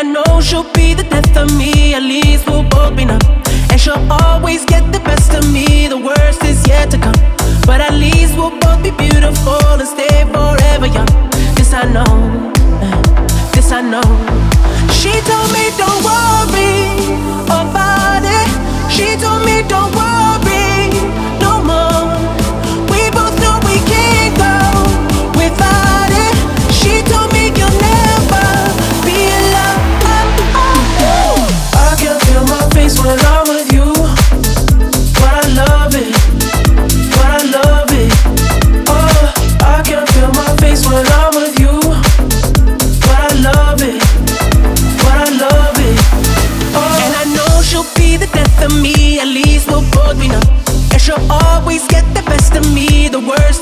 I know she'll be the death of me. At least we'll both be numb. And she'll always get the best of me. The worst is yet to come. But at least we'll both be beautiful and stay forever the death of me, at least we'll both be numb. And she'll always get the best of me, the worst.